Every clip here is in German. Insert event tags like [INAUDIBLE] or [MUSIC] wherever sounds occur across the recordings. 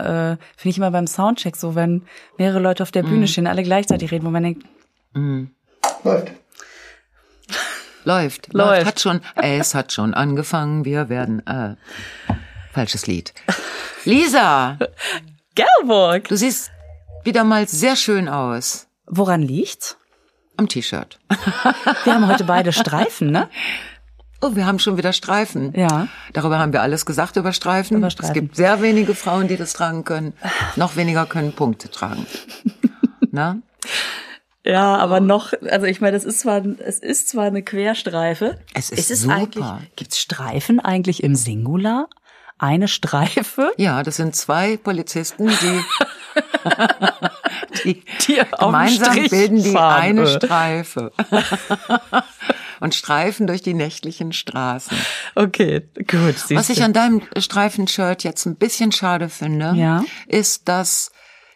Äh, Finde ich immer beim Soundcheck so, wenn mehrere Leute auf der Bühne Mhm. stehen, alle gleichzeitig reden, wo man denkt, Läuft. Läuft, [LAUGHS] läuft. Läuft. Hat schon, es hat schon angefangen. Wir werden, äh, falsches Lied. Lisa, Gerburg! du siehst wieder mal sehr schön aus. Woran liegt's? Am T-Shirt. Wir haben heute beide Streifen, ne? [LAUGHS] Oh, wir haben schon wieder Streifen. Ja. Darüber haben wir alles gesagt über Streifen. Über Es Streifen. gibt sehr wenige Frauen, die das tragen können. Noch weniger können Punkte tragen. [LAUGHS] Na? Ja, aber noch, also ich meine, das ist zwar, es ist zwar eine Querstreife. Es ist ist es super. eigentlich, gibt's Streifen eigentlich im Singular? Eine Streife? Ja, das sind zwei Polizisten, die, die, [LAUGHS] Die gemeinsam bilden die fahren, eine. Streife [LAUGHS] und streifen durch die nächtlichen Straßen. Okay, gut. Was ich an deinem Streifenshirt jetzt ein bisschen schade finde, Ja. ist, dass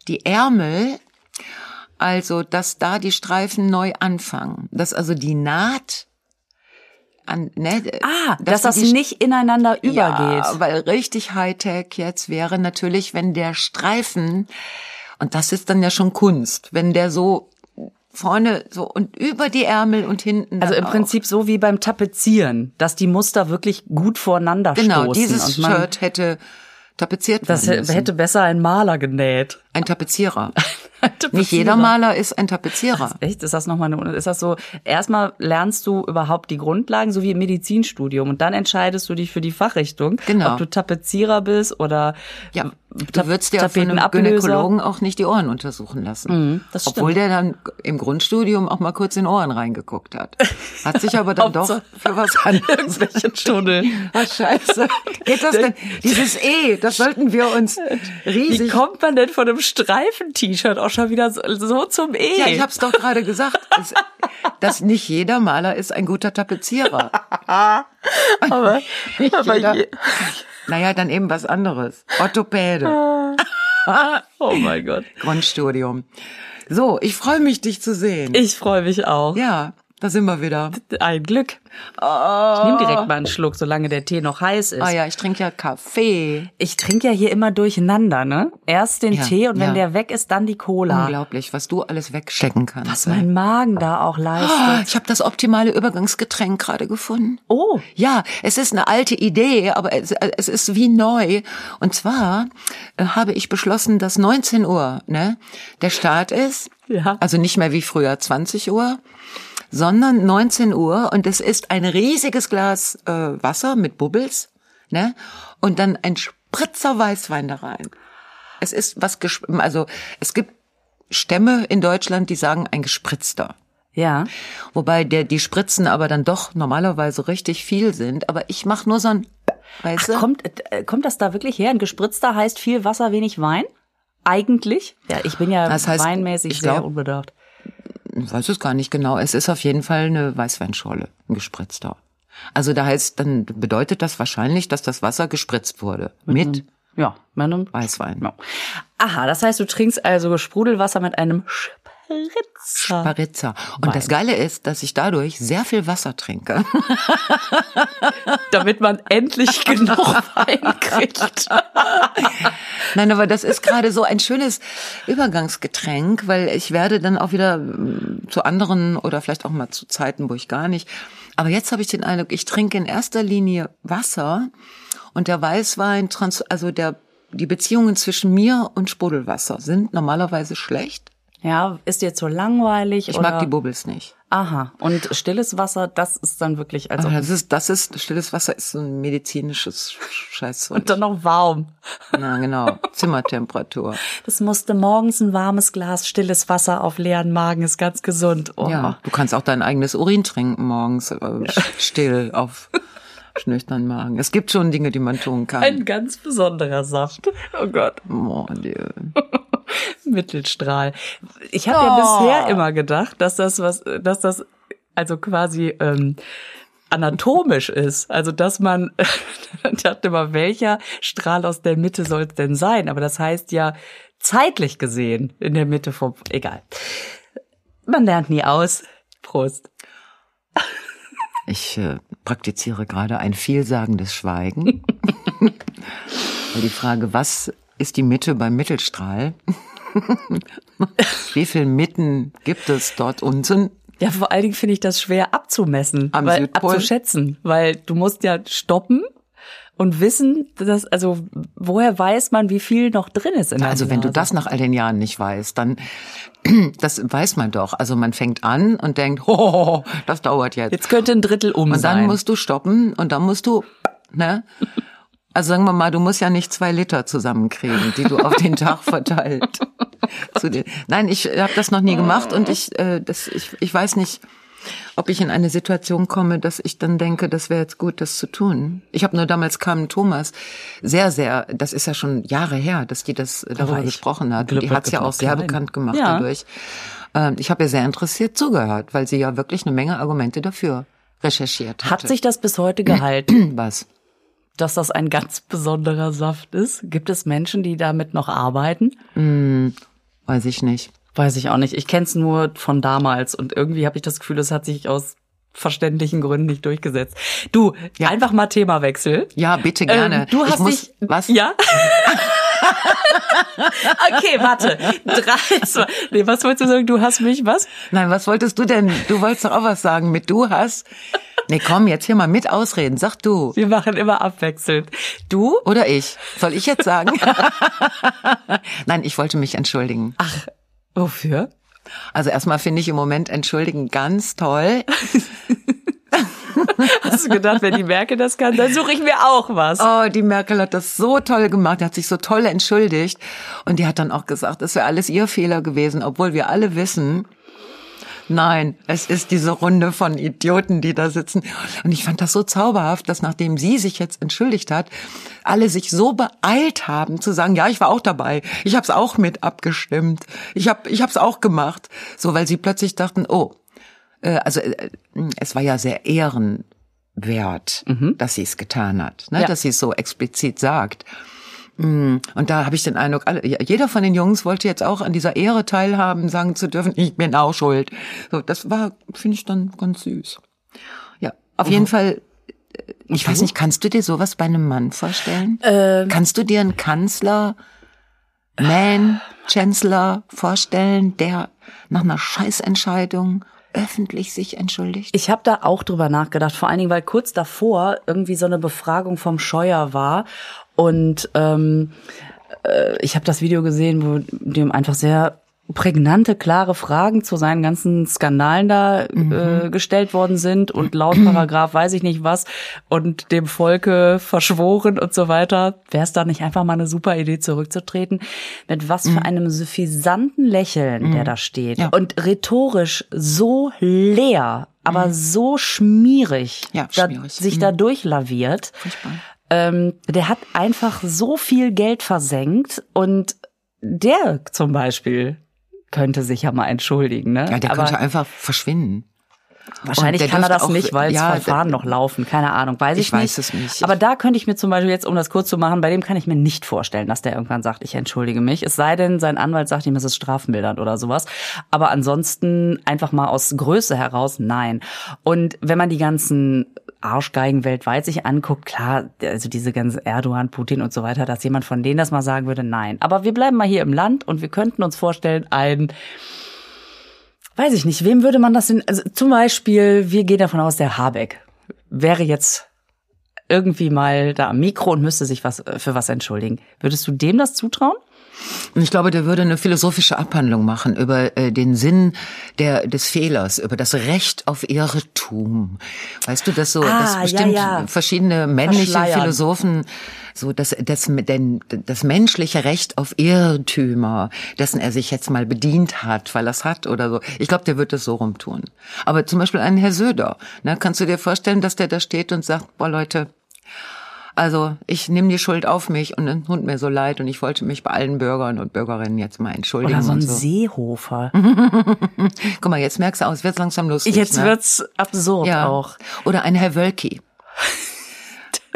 die Ärmel, also dass da die Streifen neu anfangen, dass also die Naht an, ne, Ah, dass, das die- nicht ineinander übergeht. ja, weil richtig Hightech jetzt wäre natürlich, wenn der Streifen, und das ist dann ja schon Kunst, wenn der so vorne so und über die Ärmel und hinten. Also im auch. Prinzip so wie beim Tapezieren, dass die Muster wirklich gut voreinander Genau, stoßen. dieses und man, Shirt hätte tapeziert Das werden müssen. hätte besser ein Maler genäht. Ein Tapezierer. [LAUGHS] Nicht jeder. Maler ist ein Tapezierer. Echt? Ist das nochmal eine, ist das so, erstmal lernst du überhaupt die Grundlagen, so wie im Medizinstudium, und dann entscheidest du dich für die Fachrichtung, Genau. ob du Tapezierer bist oder Ja, du würdest ja von einem. Gynäkologen auch nicht die Ohren untersuchen lassen. Mhm, das Obwohl der dann im Grundstudium auch mal kurz in Ohren reingeguckt hat. Hat sich aber dann [LAUGHS] doch für was anderes Irgendwelche Tunnel. Was scheiße. Geht das denn? [LAUGHS] Dieses E, das sollten wir uns Wie riesig. kommt man denn von einem Streifen-T-Shirt auch schon wieder so, so zum E? Ja, ich hab's doch gerade gesagt, [LAUGHS] dass, dass nicht jeder Maler ist ein guter Tapezierer. [LAUGHS] aber, Nicht aber jeder. je, Naja, dann eben was anderes. Orthopäde. [LAUGHS] oh mein Gott. Grundstudium. So, ich freue mich, dich zu sehen. Ich freue mich auch. ja, da sind wir wieder. Ein Glück. Ich nehme direkt mal einen Schluck, solange der Tee noch heiß ist. Ah ja, ich trinke ja Kaffee. Ich trinke ja hier immer durcheinander, ne? Erst den Ja, Tee und wenn ja. der weg ist, dann die Cola. Unglaublich, was du alles wegstecken kannst. Was mein Magen da auch leistet. ich habe das optimale Übergangsgetränk gerade gefunden. Oh, Ja, es ist eine alte Idee, aber es, es ist wie neu. Und zwar äh, habe ich beschlossen, dass 19 Uhr ne, der Start ist. Ja. Also nicht mehr wie früher 20 Uhr, sondern 19 Uhr. Und es ist ein riesiges Glas äh, Wasser mit Bubbles. Ne? Und dann ein Spritzer Weißwein da rein. Es ist was, gesp- also es gibt Stämme in Deutschland, die sagen ein gespritzter. ja. Wobei der, die Spritzen aber dann doch normalerweise richtig viel sind. Aber ich mache nur so ein, weißt du? Kommt, äh, kommt das da wirklich her? Ein gespritzter heißt viel Wasser, wenig Wein? Eigentlich? Ja, ich bin ja Das heißt, weinmäßig sehr glaub- unbedacht. Ich weiß es gar nicht genau. Es ist auf jeden Fall eine Weißweinschorle, ein gespritzter. Also da heißt, dann bedeutet das wahrscheinlich, dass das Wasser gespritzt wurde. Mit Ja, mit einem Weißwein. Ja. Aha, das heißt, du trinkst also Sprudelwasser mit einem Spritzer. Sparitzer. Und das Geile ist, dass ich dadurch sehr viel Wasser trinke. [LAUGHS] damit man endlich genug [LAUGHS] Wein kriegt. Nein, aber das ist gerade so ein schönes Übergangsgetränk, weil ich werde dann auch wieder mm, zu anderen oder vielleicht auch mal zu Zeiten, wo ich gar nicht. Aber jetzt habe ich den Eindruck, ich trinke in erster Linie Wasser und der Weißwein, trans also der, die Beziehungen zwischen mir und Sprudelwasser sind normalerweise schlecht. Ja, ist dir zu langweilig? Ich oder? mag die Bubbles nicht. Aha. Und stilles Wasser, das ist dann wirklich, also, Aber das ist, das ist, stilles Wasser ist so ein medizinisches Scheißzeug. [LAUGHS] und dann noch warm. Na, genau. Zimmertemperatur. Das musste morgens ein warmes Glas stilles Wasser auf leeren Magen, ist ganz gesund. Oh. Ja, du kannst auch dein eigenes Urin trinken morgens, äh, still auf schnüchtern Magen. Es gibt schon Dinge, die man tun kann. Ein ganz besonderer Saft. Oh Gott. Oh, Dieu. [LAUGHS] Mittelstrahl. Ich habe ja bisher immer gedacht, dass das was, dass das also quasi ähm, anatomisch ist. Also dass man [LAUGHS] dachte mal, welcher Strahl aus der Mitte soll es denn sein? Aber das heißt ja zeitlich gesehen in der Mitte vom. Egal. Man lernt nie aus. Prost. [LAUGHS] Ich äh, praktiziere gerade ein vielsagendes Schweigen. Die Frage, was ist die Mitte beim Mittelstrahl. [LAUGHS] Wie viel Mitten gibt es dort unten? Ja, vor allen Dingen finde ich das schwer abzumessen, Am weil, Südpol? abzuschätzen, weil du musst ja stoppen und wissen, dass, also woher weiß man, wie viel noch drin ist in der Also wenn du das nach all den Jahren nicht weißt, dann [CLEARS THROAT] das weiß man doch. Also man fängt an und denkt, [LAUGHS] oh, das dauert jetzt. Jetzt könnte ein Drittel um Und sein. dann musst du stoppen und dann musst du, ne? Also sagen wir mal, du musst ja nicht zwei Liter zusammenkriegen, die du auf den [LAUGHS] Tag verteilt. Nein, ich habe das noch nie gemacht und ich, äh, das, ich, ich weiß nicht, ob ich in eine Situation komme, dass ich dann denke, das wäre jetzt gut, das zu tun. Ich habe nur damals Carmen Thomas sehr, sehr, das ist ja schon Jahre her, dass die das darüber war ich gesprochen hat. Glück Und die wird hat's ja auch sehr klein. bekannt gemacht Ja. dadurch. Ähm, Ich habe ihr sehr interessiert zugehört, weil sie ja wirklich eine Menge Argumente dafür recherchiert hatte. Hat sich das bis heute [CLEARS THROAT] gehalten, was? Dass das ein ganz besonderer Saft ist? Gibt es Menschen, die damit noch arbeiten? Weiß ich nicht. Weiß ich auch nicht. Ich kenne es nur von damals und irgendwie habe ich das Gefühl, es hat sich aus verständlichen Gründen nicht durchgesetzt. Du, Ja. einfach mal Themawechsel. Ja, bitte gerne. Ähm, du ich hast muss, dich was? Ja. [LAUGHS] okay, warte. Drei, zwei. Nee, was wolltest du sagen? Du hast mich was? Nein, was wolltest du denn? Du wolltest doch auch was sagen mit du hast. Nee, komm, jetzt hier mal mit ausreden. Sag du. Wir machen immer abwechselnd. Du? Oder ich. Soll ich jetzt sagen? [LAUGHS] Nein, ich wollte mich entschuldigen. Ach, wofür? Also erstmal finde ich im Moment entschuldigen ganz toll. [LAUGHS] Hast du gedacht, wenn die Merkel das kann, dann suche ich mir auch was. Oh, die Merkel hat das so toll gemacht, die hat sich so toll entschuldigt. Und die hat dann auch gesagt, das wäre alles ihr Fehler gewesen, obwohl wir alle wissen, nein, es ist diese Runde von Idioten, die da sitzen. Und ich fand das so zauberhaft, dass nachdem sie sich jetzt entschuldigt hat, alle sich so beeilt haben zu sagen, ja, ich war auch dabei, ich habe es auch mit abgestimmt, ich habe ich hab's auch gemacht. So, weil sie plötzlich dachten, oh, äh, also äh, es war ja sehr ehrenwert, dass sie es getan hat, ne? Ja. dass sie es so explizit sagt. Mm, Und da habe ich den Eindruck, jeder von den Jungs wollte jetzt auch an dieser Ehre teilhaben, sagen zu dürfen, ich bin auch schuld. So, das war, finde ich dann ganz süß. Ja, auf jeden Fall. äh, Ich weiß nicht, kannst du dir sowas bei einem Mann vorstellen? Kannst du dir einen Kanzler, Man, Chancellor vorstellen, der nach einer Scheißentscheidung öffentlich sich entschuldigt? Ich habe da auch drüber nachgedacht, vor allen Dingen, weil kurz davor irgendwie so eine Befragung vom Scheuer war und ähm, äh, ich habe das Video gesehen, wo dem einfach sehr prägnante, klare Fragen zu seinen ganzen Skandalen da äh, gestellt worden sind und laut [CLEARS THROAT] Paragraph weiß ich nicht was und dem Volke verschworen und so weiter. Wäre es da nicht einfach mal eine super Idee, zurückzutreten? Mit was für einem suffisanten Lächeln, der da steht. Ja. Und rhetorisch so leer, aber so schmierig, Ja, schmierig. sich da durchlaviert. Furchtbar. Ähm, der hat einfach so viel Geld versenkt und der zum Beispiel könnte sich ja mal entschuldigen, ne? Ja, der Aber könnte einfach verschwinden. wahrscheinlich kann er das auch- nicht, weil ja, das Verfahren noch laufen. Keine Ahnung, weiß ich, Ich weiß nicht. es nicht. Aber da könnte ich mir zum Beispiel jetzt, um das kurz zu machen, bei dem kann ich mir nicht vorstellen, dass der irgendwann sagt, ich entschuldige mich. Es sei denn, sein Anwalt sagt ihm, es ist strafmildernd oder sowas. Aber ansonsten einfach mal aus Größe heraus, nein. Und wenn man die ganzen Arschgeigen weltweit sich anguckt, klar, also diese ganze Erdogan, Putin und so weiter, dass jemand von denen das mal sagen würde, nein. Aber wir bleiben mal hier im Land und wir könnten uns vorstellen, ein Weiß ich nicht, wem würde man das denn, also zum Beispiel, wir gehen davon aus, der Habeck wäre jetzt irgendwie mal da am Mikro und müsste sich was für was entschuldigen. Würdest du dem das zutrauen? Und ich glaube, der würde eine philosophische Abhandlung machen über äh, den Sinn der, des Fehlers, über das Recht auf Irrtum. Weißt du, dass so, Ah, dass ja, bestimmt ja. verschiedene männliche. Philosophen so das, das, denn, das menschliche Recht auf Irrtümer, dessen er sich jetzt mal bedient hat, weil er es hat oder so. Ich glaube, der wird das so rumtun. Aber zum Beispiel ein Herr Söder, ne, kannst du dir vorstellen, dass der da steht und sagt, boah Leute, also ich nehme die Schuld auf mich und es tut mir so leid und ich wollte mich bei allen Bürgern und Bürgerinnen jetzt mal entschuldigen. Oder so ein so. Seehofer. [LAUGHS] Guck mal, jetzt merkst du auch, es wird langsam lustig. Jetzt ne? wird's absurd ja. auch. Oder ein Herr Wölki.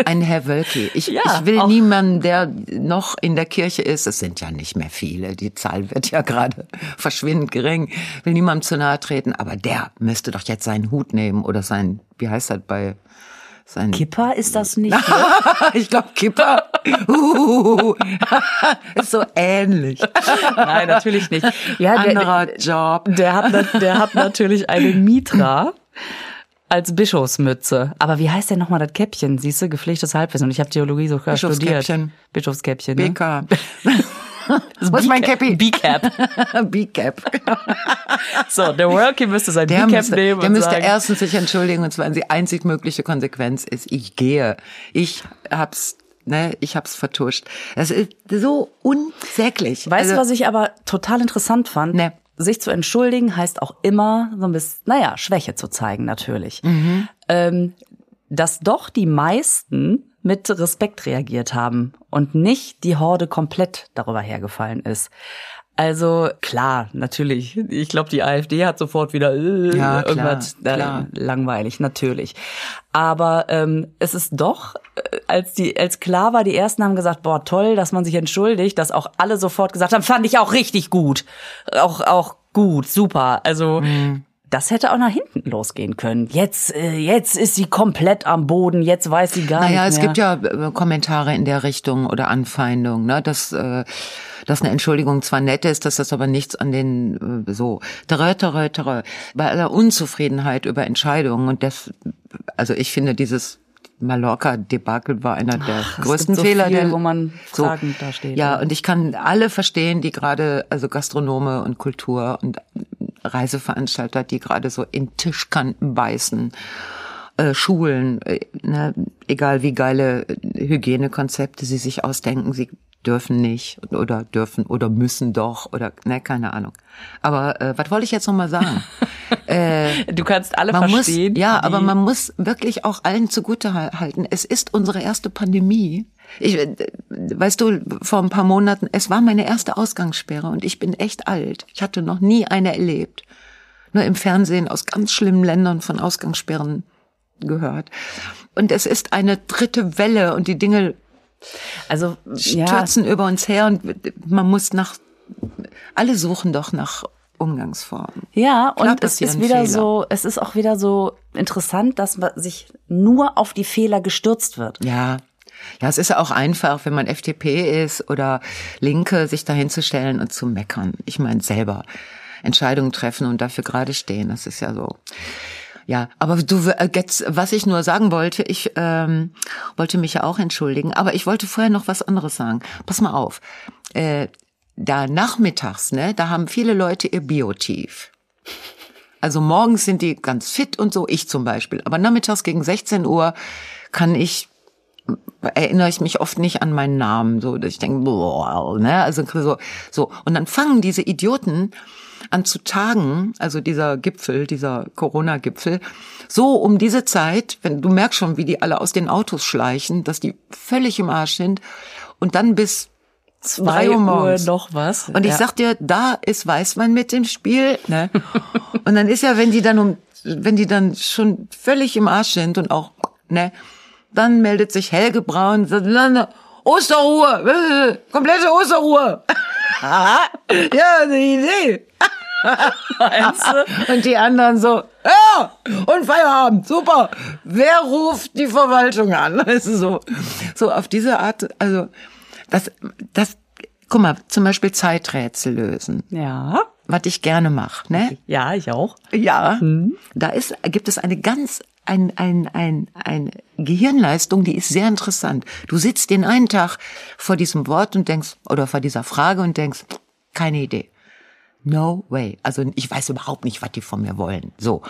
Ein Herr Wölki. Ich, Ja, ich will niemanden, der noch in der Kirche ist, es sind ja nicht mehr viele, die Zahl wird ja gerade [LAUGHS] verschwindend gering, will niemandem zu nahe treten, aber der müsste doch jetzt seinen Hut nehmen oder sein, wie heißt das bei Sein Kipper ist das nicht? [LAUGHS] ich glaube Kipper. Uh, ist so ähnlich. Nein, natürlich nicht. Ja, Anderer Job. Der hat, der hat natürlich eine Mitra als Bischofsmütze. Aber wie heißt denn nochmal das Käppchen? Siehst du, gepflegtes Halbwissen. Und ich habe Theologie sogar studiert. Bischofskäppchen. Ne? BK. [LAUGHS] Das ist mein Cappy. B-Cap. [LAUGHS] B-Cap. [LAUGHS] so, der Worky müsste sein B-Cap nehmen. Der müsste sagen, erstens sich entschuldigen und zwar die einzig mögliche Konsequenz ist, ich gehe. Ich hab's ne, ich hab's vertuscht. Das ist so unsäglich. Weißt du, also, was ich aber total interessant fand? Ne. Sich zu entschuldigen heißt auch immer so ein bisschen, naja, Schwäche zu zeigen natürlich. Mhm. Ähm, dass doch die meisten mit Respekt reagiert haben und nicht die Horde komplett darüber hergefallen ist. Also klar, natürlich. Ich glaube, die AfD hat sofort wieder äh, ja, irgendwas klar, klar. langweilig, natürlich. Aber ähm, es ist doch, äh, als die, als klar war, die ersten haben gesagt, boah toll, dass man sich entschuldigt, dass auch alle sofort gesagt haben, fand ich auch richtig gut, auch auch gut, super. Also mhm das hätte auch nach hinten losgehen können. Jetzt, äh, jetzt ist sie komplett am Boden, jetzt weiß sie gar naja, nicht mehr. Naja, es gibt ja äh, Kommentare in der Richtung oder Anfeindungen, ne, dass, äh, dass eine Entschuldigung zwar nett ist, dass das aber nichts an den, äh, so, terö, terö, terö, bei aller Unzufriedenheit über Entscheidungen und das, also ich finde dieses Mallorca-Debakel war einer der Ach, größten so Fehler, viel, der wo man so, da steht. Ja, und ich kann alle verstehen, die gerade also Gastronome und Kultur und Reiseveranstalter, die gerade so in Tischkanten beißen, äh, Schulen, äh, ne, egal wie geile Hygienekonzepte sie sich ausdenken, sie dürfen nicht oder dürfen oder müssen doch oder ne, keine Ahnung. Aber äh, was wollte ich jetzt noch mal sagen? [LAUGHS] äh, du kannst alle man verstehen. Muss, ja, aber man muss wirklich auch allen zugute halten. Es ist unsere erste Pandemie. Ich, äh, weißt du, vor ein paar Monaten, es war meine erste Ausgangssperre und ich bin echt alt. Ich hatte noch nie eine erlebt. Nur im Fernsehen aus ganz schlimmen Ländern von Ausgangssperren gehört. Und es ist eine dritte Welle und die Dinge also stürzen ja. über uns her und man muss nach alle suchen doch nach Umgangsformen. Ja, Klar und es ist wieder Fehler. so, es ist auch wieder so interessant, dass man sich nur auf die Fehler gestürzt wird. Ja. Ja, es ist ja auch einfach, wenn man FDP ist oder Linke, sich dahinzustellen und zu meckern. Ich meine selber Entscheidungen treffen und dafür gerade stehen. Das ist ja so. Ja, aber du, äh, jetzt, was ich nur sagen wollte, ich ähm, wollte mich ja auch entschuldigen, aber ich wollte vorher noch was anderes sagen. Pass mal auf. Äh, da nachmittags, ne, da haben viele Leute ihr Biotief. Also morgens sind die ganz fit und so, ich zum Beispiel. Aber nachmittags gegen 16 Uhr kann ich erinnere ich mich oft nicht an meinen Namen, so dass ich denke, boah, ne, also so, so und dann fangen diese Idioten an zu tagen, also dieser Gipfel, dieser Corona-Gipfel, so um diese Zeit, wenn du merkst schon, wie die alle aus den Autos schleichen, dass die völlig im Arsch sind und dann bis zwei Uhr morgens noch was. Und ich ja. sag dir, da ist Weißmann mit dem Spiel. Ne? [LAUGHS] und dann ist ja, wenn die dann um, wenn die dann schon völlig im Arsch sind und auch, ne, dann meldet sich Helge Braun, Osterruhe, komplette Osterruhe. [LAUGHS] ja, eine Idee. [LAUGHS] Und die anderen so, ja, und Feierabend, super. Wer ruft die Verwaltung an? [LAUGHS] Ist so, so auf diese Art, also, das, das, guck mal, zum Beispiel Zeiträtsel lösen. Ja. Was ich gerne mache, ne? Ja, ich auch. Ja. Mhm. Da ist, gibt es eine ganz, ein, ein, ein, ein Gehirnleistung, die ist sehr interessant. Du sitzt den einen Tag vor diesem Wort und denkst, oder vor dieser Frage und denkst, keine Idee. No way. Also ich weiß überhaupt nicht, was die von mir wollen. So.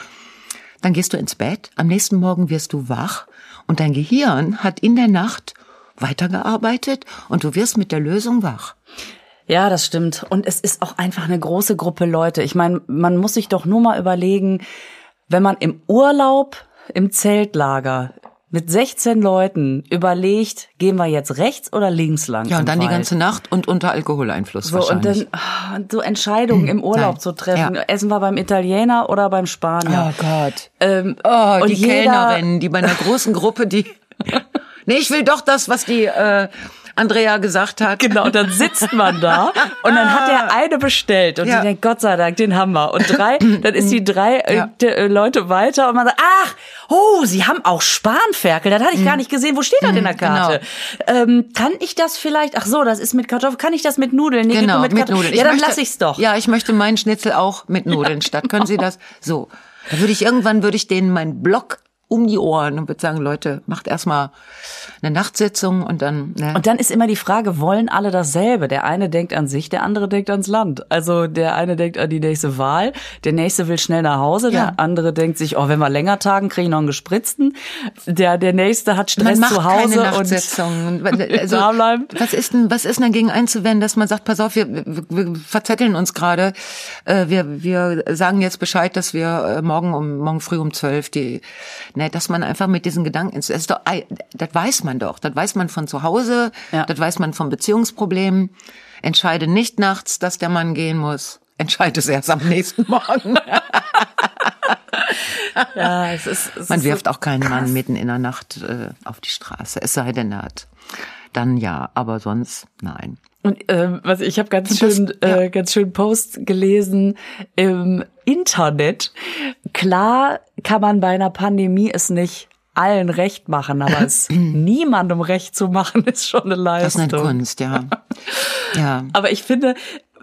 Dann gehst du ins Bett, am nächsten Morgen wirst du wach und dein Gehirn hat in der Nacht weitergearbeitet und du wirst mit der Lösung wach. Ja, das stimmt. Und es ist auch einfach eine große Gruppe Leute. Ich meine, man muss sich doch nur mal überlegen, wenn man im Urlaub im Zeltlager mit 16 Leuten überlegt, gehen wir jetzt rechts oder links lang. Ja, und dann Wald. die ganze Nacht und unter Alkoholeinfluss so, wahrscheinlich. Und dann so Entscheidungen im Urlaub Nein. zu treffen. Ja. Essen wir beim Italiener oder beim Spanier. Oh Gott. Ähm, oh, die jeder, Kellnerin, die bei einer großen Gruppe, die [LAUGHS] Nee, ich will doch das, was die, äh, Andrea gesagt hat. Genau, und dann sitzt man da [LAUGHS] und dann hat der eine bestellt und Ja. die denkt, Gott sei Dank, den haben wir. Und drei, [LAUGHS] dann ist die drei äh, Ja. äh, Leute weiter und man sagt, ach, oh, sie haben auch Spanferkel, das hatte ich gar nicht gesehen. Wo steht das in der Karte? Ähm, kann ich das vielleicht, ach so, das ist mit Kartoffeln, kann ich das mit Nudeln? Nee, Genau, mit, mit, Kartoffeln. Nudeln. Ja, dann möchte- lass ich's doch. Ja, ich möchte meinen Schnitzel auch mit Nudeln statt. Können Sie das? [LAUGHS] So. Da würde ich irgendwann würde ich denen meinen Block um die Ohren und würde sagen, Leute, macht erstmal eine Nachtsitzung und dann. Ne? Und dann ist immer die Frage, wollen alle dasselbe? Der eine denkt an sich, der andere denkt ans Land. Also der eine denkt an die nächste Wahl, der nächste will schnell nach Hause, Ja. der andere denkt sich, oh, wenn wir länger tagen, kriege ich noch einen gespritzten. Der, der nächste hat man Stress macht zu Hause keine und Nachtsitzung. [LAUGHS] Also, da bleiben. was ist denn, was ist denn dagegen einzuwenden, dass man sagt, pass auf, wir, wir, wir verzetteln uns gerade, äh, wir, wir sagen jetzt Bescheid, dass wir äh, morgen um morgen früh um zwölf die, ne, dass man einfach mit diesen Gedanken, das ist doch, das weiß man doch, das weiß man von zu Hause, Ja. das weiß man von Beziehungsproblemen. Entscheide nicht nachts, dass der Mann gehen muss. Entscheide es erst am nächsten Morgen. [LAUGHS] ja, es ist, es Man wirft so auch keinen krass. Mann mitten in der Nacht äh, auf die Straße, es sei denn, er hat. Dann ja, aber sonst nein. Und ähm, was ich habe ganz Das- schön, ja. äh, ganz schön Post gelesen im Internet. Klar kann man bei einer Pandemie es nicht allen recht machen, aber es [CLEARS THROAT] niemandem recht zu machen ist schon eine Das ist Leistung. eine Kunst, ja. [LAUGHS] Ja. Aber ich finde,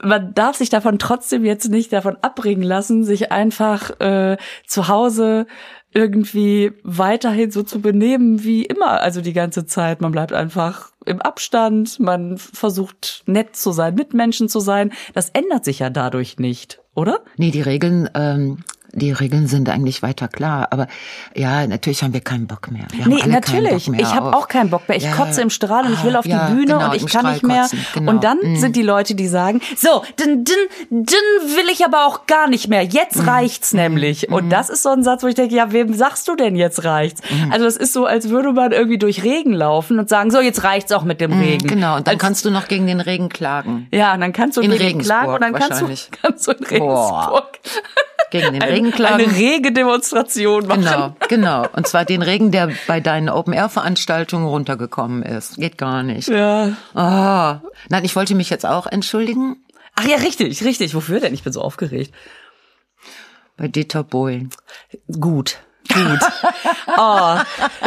man darf sich davon trotzdem jetzt nicht davon abbringen lassen, sich einfach äh, zu Hause irgendwie weiterhin so zu benehmen wie immer, also die ganze Zeit. Man bleibt einfach im Abstand, man versucht nett zu sein, mit Menschen zu sein. Das ändert sich ja dadurch nicht, oder? Nee, die Regeln, ähm, die Regeln sind eigentlich weiter klar. Aber ja, natürlich haben wir keinen Bock mehr. Wir Nee, natürlich. Mehr Ich habe auch keinen Bock mehr. Ich Ja. kotze im Strahl und ich will Ah, auf die ja, Bühne genau, und ich kann Strahl nicht mehr. kotzen, genau. Und dann Mm. sind die Leute, die sagen, so, dann, dann, dann will ich aber auch gar nicht mehr. Jetzt Mm. reicht's nämlich. Und das ist so ein Satz, wo ich denke, ja, wem sagst du denn jetzt reicht's? Mm. Also es ist so, als würde man irgendwie durch Regen laufen und sagen, so, jetzt reicht's auch mit dem Regen. Genau, und dann als, kannst du noch gegen den Regen klagen. ja, und dann kannst du In Regen Regensburg klagen und dann kannst du, [LAUGHS] kannst du in Regensburg Gegen den Regen klagen. eine rege Demonstration machen. Genau, genau. Und zwar den Regen, der bei deinen Open-Air-Veranstaltungen runtergekommen ist. Geht gar nicht. Ja. Ah, nein, ich wollte mich jetzt auch entschuldigen Ach ja, richtig, richtig. Wofür denn? Ich bin so aufgeregt. bei Dieter Bohlen. Gut. Gut. [LAUGHS] Oh,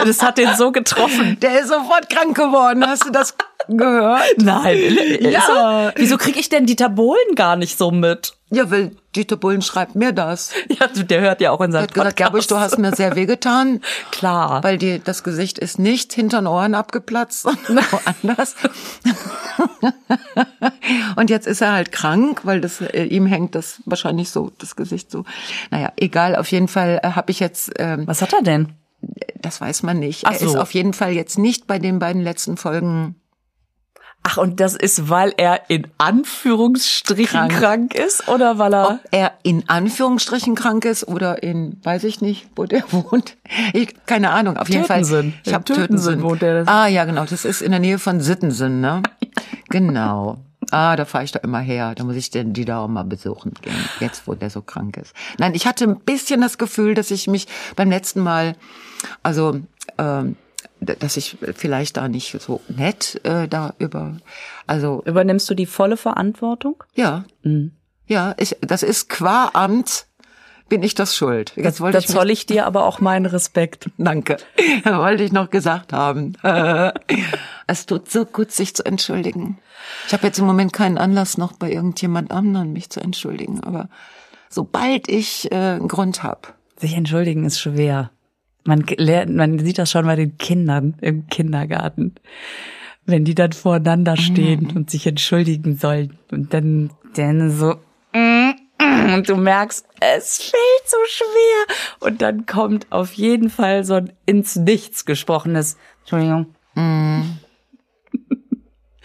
das hat den so getroffen. Der ist sofort krank geworden. Hast du das gehört? Nein. [LAUGHS] Ja. Wieso krieg ich denn Dieter Bohlen gar nicht so mit? Ja, weil Dieter Bohlen schreibt mir das. [LAUGHS] Ja, der hört ja auch in Er seinem hat gesagt, Gerbusch, du hast mir sehr wehgetan, [LAUGHS] Klar. weil dir das Gesicht ist nicht hinter den Ohren abgeplatzt, [LAUGHS] sondern woanders. Und jetzt ist er halt krank, weil das äh, ihm hängt das wahrscheinlich so, das Gesicht so. Naja, egal, auf jeden Fall äh, habe ich jetzt, ähm, Was hat er denn? das weiß man nicht. Ach Er ist so. auf jeden Fall jetzt nicht bei den beiden letzten Folgen Ach, und das ist, weil er in Anführungsstrichen krank, Krank. ist oder weil er. Ob er in Anführungsstrichen krank ist oder in, weiß ich nicht, wo der [LAUGHS] wohnt. Ich, keine Ahnung, auf jeden Tötensen. Fall. Ich habe Tötensen Tötensen. wohnt er. Ah ja, genau. Das ist in der Nähe von Sittensen, ne? [LAUGHS] Genau. Ah, da fahre ich da immer her. Da muss ich den, die da auch mal besuchen gehen, jetzt wo der so krank ist. Nein, ich hatte ein bisschen das Gefühl, dass ich mich beim letzten Mal, also ähm, dass ich vielleicht da nicht so nett äh, da über, also Übernimmst du die volle Verantwortung? ja, ja, ich, das ist qua Amt bin ich das schuld. Jetzt wollte Da ich zoll ich dir aber auch meinen Respekt. [LAUGHS] danke, [LAUGHS] wollte ich noch gesagt haben. [LAUGHS] es tut so gut, sich zu entschuldigen. Ich habe jetzt im Moment keinen Anlass, noch bei irgendjemand anderen mich zu entschuldigen, aber sobald ich äh, einen Grund habe, Sich entschuldigen ist schwer. Man lernt, man sieht das schon bei den Kindern im Kindergarten. Wenn die dann voreinander stehen und sich entschuldigen sollen und dann, dann so, und du merkst, es fällt so schwer. Und dann kommt auf jeden Fall so ein ins Nichts gesprochenes, Entschuldigung.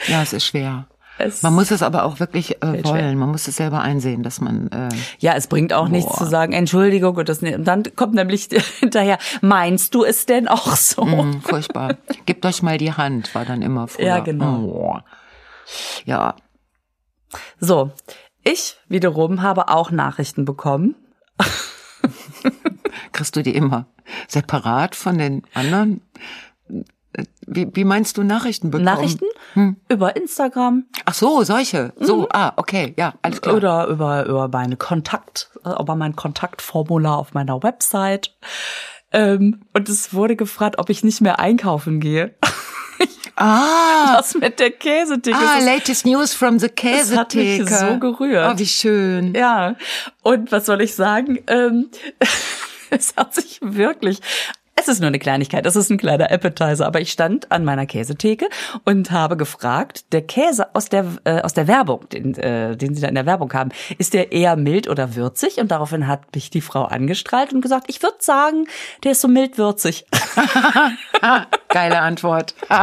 ja, es ist schwer. Es, Man muss es aber auch wirklich äh, Fällt schwer. wollen. Man muss es selber einsehen, dass man äh, ja, es bringt auch nichts Boah. zu sagen, Entschuldigung und das. Und dann kommt nämlich [LAUGHS] hinterher, meinst du es denn auch so? mm, furchtbar. Gebt euch mal die Hand, war dann immer früher. Ja, genau. Oh. Ja, So, ich wiederum habe auch Nachrichten bekommen. [LAUGHS] kriegst du die immer separat von den anderen Wie, wie meinst du Nachrichten bekommen? Nachrichten hm. über Instagram. Ach so, solche. So, mhm. ah, okay, ja, alles klar. Oder über über meine Kontakt, äh, über mein Kontaktformular auf meiner Website. Ähm, und es wurde gefragt, ob ich nicht mehr einkaufen gehe. [LAUGHS] Ah, das mit der Käsetheke. Ah, latest news from the Käsetheke. Das hat mich so gerührt. Oh, wie schön. Ja. Und was soll ich sagen? Ähm, [LAUGHS] es hat sich wirklich es ist nur eine Kleinigkeit, es ist ein kleiner Appetizer, aber ich stand an meiner Käsetheke und habe gefragt, der Käse aus der äh, aus der Werbung, den, äh, den sie da in der Werbung haben, ist der eher mild oder würzig? Und daraufhin hat mich die Frau angestrahlt und gesagt, ich würde sagen, der ist so mild würzig. [LAUGHS] Geile Antwort. [LAUGHS] und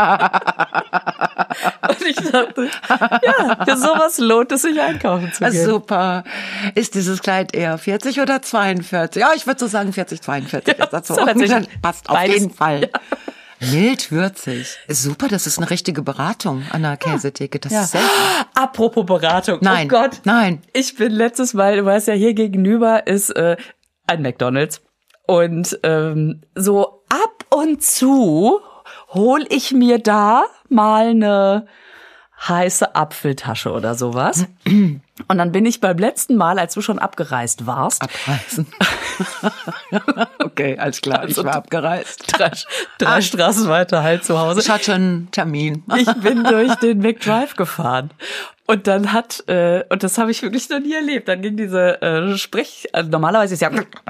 ich dachte, ja, für sowas lohnt es sich einkaufen zu gehen. Super. Ist dieses Kleid eher 40 oder 42? Ja, ich würde so sagen 40, 42. Ja, ist das so passt auf Beides. jeden Fall. Ja. [LAUGHS] Mild würzig. Super, das ist eine richtige Beratung an der Käsetheke. Das ja. ist sehr Apropos Beratung. Oh nein. Oh Gott. Nein. Ich bin letztes Mal, du weißt ja, hier gegenüber ist äh, ein McDonalds. Und ähm, so ab und zu hol ich mir da mal eine heiße Apfeltasche oder sowas. Und dann bin ich beim letzten Mal, als du schon abgereist warst. Abreisen. [LAUGHS] okay, alles klar, also ich war abgereist. [LAUGHS] Drei, drei ah. Straßen weiter halt zu Hause. Ich hatte schon einen Termin. ich bin durch den McDrive gefahren. Und dann hat, äh, und das habe ich wirklich noch nie erlebt, dann ging diese äh, Sprich, also normalerweise ist ja. Mhm. [LAUGHS]